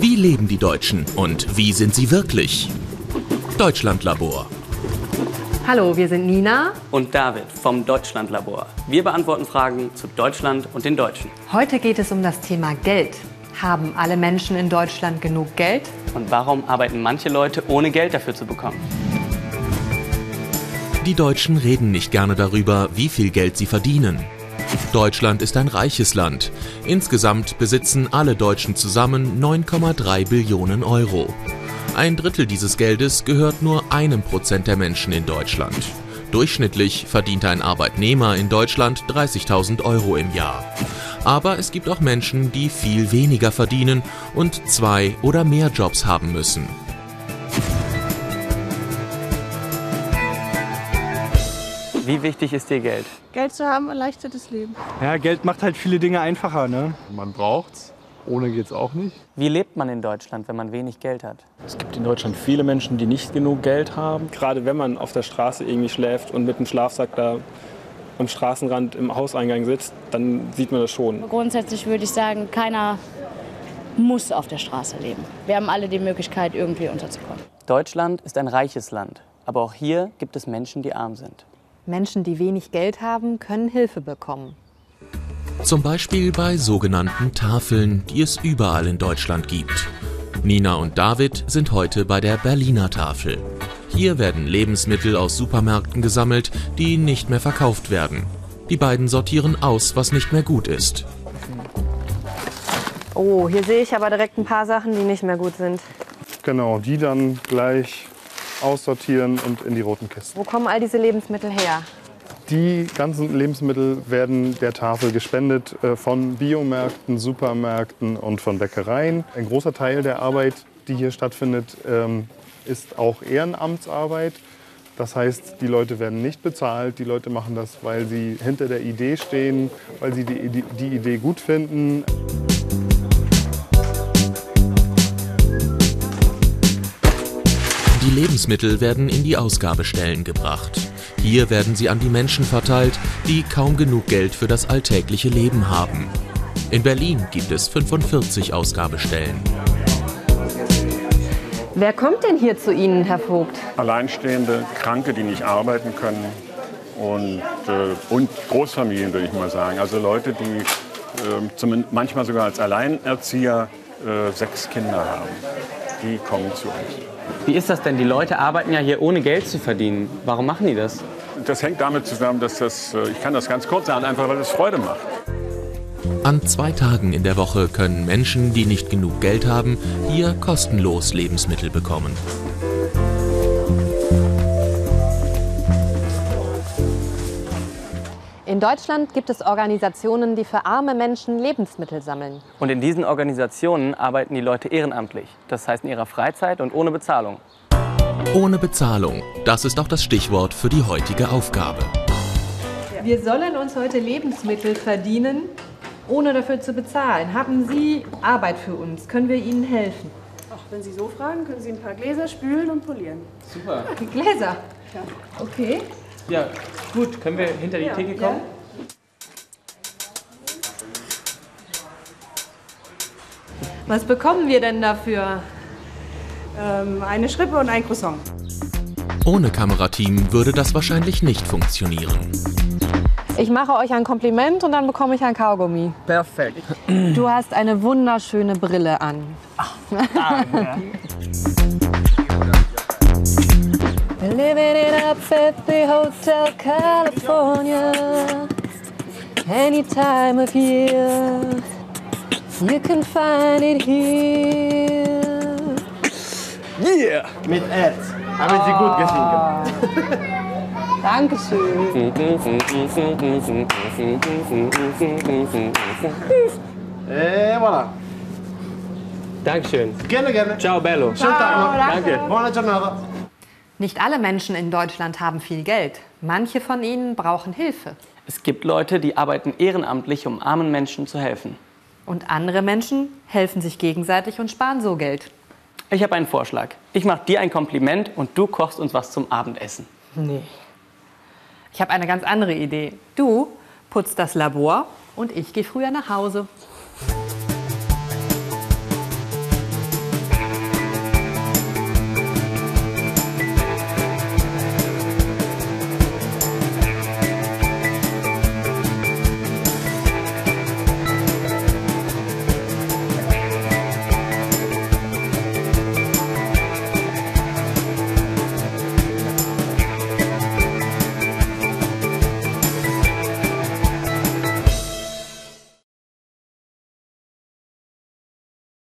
Wie leben die Deutschen und wie sind sie wirklich? Deutschlandlabor. Hallo, wir sind Nina und David vom Deutschlandlabor. Wir beantworten Fragen zu Deutschland und den Deutschen. Heute geht es um das Thema Geld. Haben alle Menschen in Deutschland genug Geld? Und warum arbeiten manche Leute ohne Geld dafür zu bekommen? Die Deutschen reden nicht gerne darüber, wie viel Geld sie verdienen. Deutschland ist ein reiches Land. Insgesamt besitzen alle Deutschen zusammen 9,3 Billionen Euro. Ein Drittel dieses Geldes gehört nur einem Prozent der Menschen in Deutschland. Durchschnittlich verdient ein Arbeitnehmer in Deutschland 30.000 Euro im Jahr. Aber es gibt auch Menschen, die viel weniger verdienen und zwei oder mehr Jobs haben müssen. Wie wichtig ist dir Geld? Geld zu haben erleichtert das Leben. Ja, Geld macht halt viele Dinge einfacher. Ne? Man braucht's. Ohne geht's auch nicht. Wie lebt man in Deutschland, wenn man wenig Geld hat? Es gibt in Deutschland viele Menschen, die nicht genug Geld haben. Gerade wenn man auf der Straße irgendwie schläft und mit einem Schlafsack da am Straßenrand im Hauseingang sitzt, dann sieht man das schon. Grundsätzlich würde ich sagen, keiner muss auf der Straße leben. Wir haben alle die Möglichkeit, irgendwie unterzukommen. Deutschland ist ein reiches Land, aber auch hier gibt es Menschen, die arm sind. Menschen, die wenig Geld haben, können Hilfe bekommen. Zum Beispiel bei sogenannten Tafeln, die es überall in Deutschland gibt. Nina und David sind heute bei der Berliner Tafel. Hier werden Lebensmittel aus Supermärkten gesammelt, die nicht mehr verkauft werden. Die beiden sortieren aus, was nicht mehr gut ist. Oh, hier sehe ich aber direkt ein paar Sachen, die nicht mehr gut sind. Genau, die dann gleich aussortieren und in die roten Kisten. Wo kommen all diese Lebensmittel her? Die ganzen Lebensmittel werden der Tafel gespendet äh, von Biomärkten, Supermärkten und von Bäckereien. Ein großer Teil der Arbeit, die hier stattfindet, ähm, ist auch Ehrenamtsarbeit. Das heißt, die Leute werden nicht bezahlt. Die Leute machen das, weil sie hinter der Idee stehen, weil sie die, die, die Idee gut finden. Lebensmittel werden in die Ausgabestellen gebracht. Hier werden sie an die Menschen verteilt, die kaum genug Geld für das alltägliche Leben haben. In Berlin gibt es 45 Ausgabestellen. Wer kommt denn hier zu Ihnen, Herr Vogt? Alleinstehende, Kranke, die nicht arbeiten können und, äh, und Großfamilien, würde ich mal sagen. Also Leute, die äh, manchmal sogar als Alleinerzieher äh, sechs Kinder haben. Die kommen zu uns. Wie ist das denn? Die Leute arbeiten ja hier ohne Geld zu verdienen. Warum machen die das? Das hängt damit zusammen, dass das, äh, ich kann das ganz kurz sagen, einfach weil es Freude macht. An zwei Tagen in der Woche können Menschen, die nicht genug Geld haben, hier kostenlos Lebensmittel bekommen. In Deutschland gibt es Organisationen, die für arme Menschen Lebensmittel sammeln. Und in diesen Organisationen arbeiten die Leute ehrenamtlich, das heißt in ihrer Freizeit und ohne Bezahlung. Ohne Bezahlung, das ist auch das Stichwort für die heutige Aufgabe. Wir sollen uns heute Lebensmittel verdienen, ohne dafür zu bezahlen. Haben Sie Arbeit für uns? Können wir Ihnen helfen? Ach, wenn Sie so fragen, können Sie ein paar Gläser spülen und polieren. Super. Die Gläser? Ja. Okay. Ja, gut. Können wir hinter die Ja, Theke ja. kommen? Was bekommen wir denn dafür? Ähm, eine Schrippe und ein Croissant. Ohne Kamerateam würde das wahrscheinlich nicht funktionieren. Ich mache euch ein Kompliment und dann bekomme ich ein Kaugummi. Perfekt. Du hast eine wunderschöne Brille an. Living in a 50 Hotel California. Any time of year, you can find it here. Yeah! Mit Ed. Haben Sie gut geschrieben. Ah. Dankeschön. Et eh, voilà. Dankeschön. Gerne, gerne. Ciao, Bello. Schönen Tag noch. Danke. Buona giornata. Nicht alle Menschen in Deutschland haben viel Geld. Manche von ihnen brauchen Hilfe. Es gibt Leute, die arbeiten ehrenamtlich, um armen Menschen zu helfen. Und andere Menschen helfen sich gegenseitig und sparen so Geld. Ich habe einen Vorschlag. Ich mache dir ein Kompliment und du kochst uns was zum Abendessen. Nee. Ich habe eine ganz andere Idee. Du putzt das Labor und ich gehe früher nach Hause.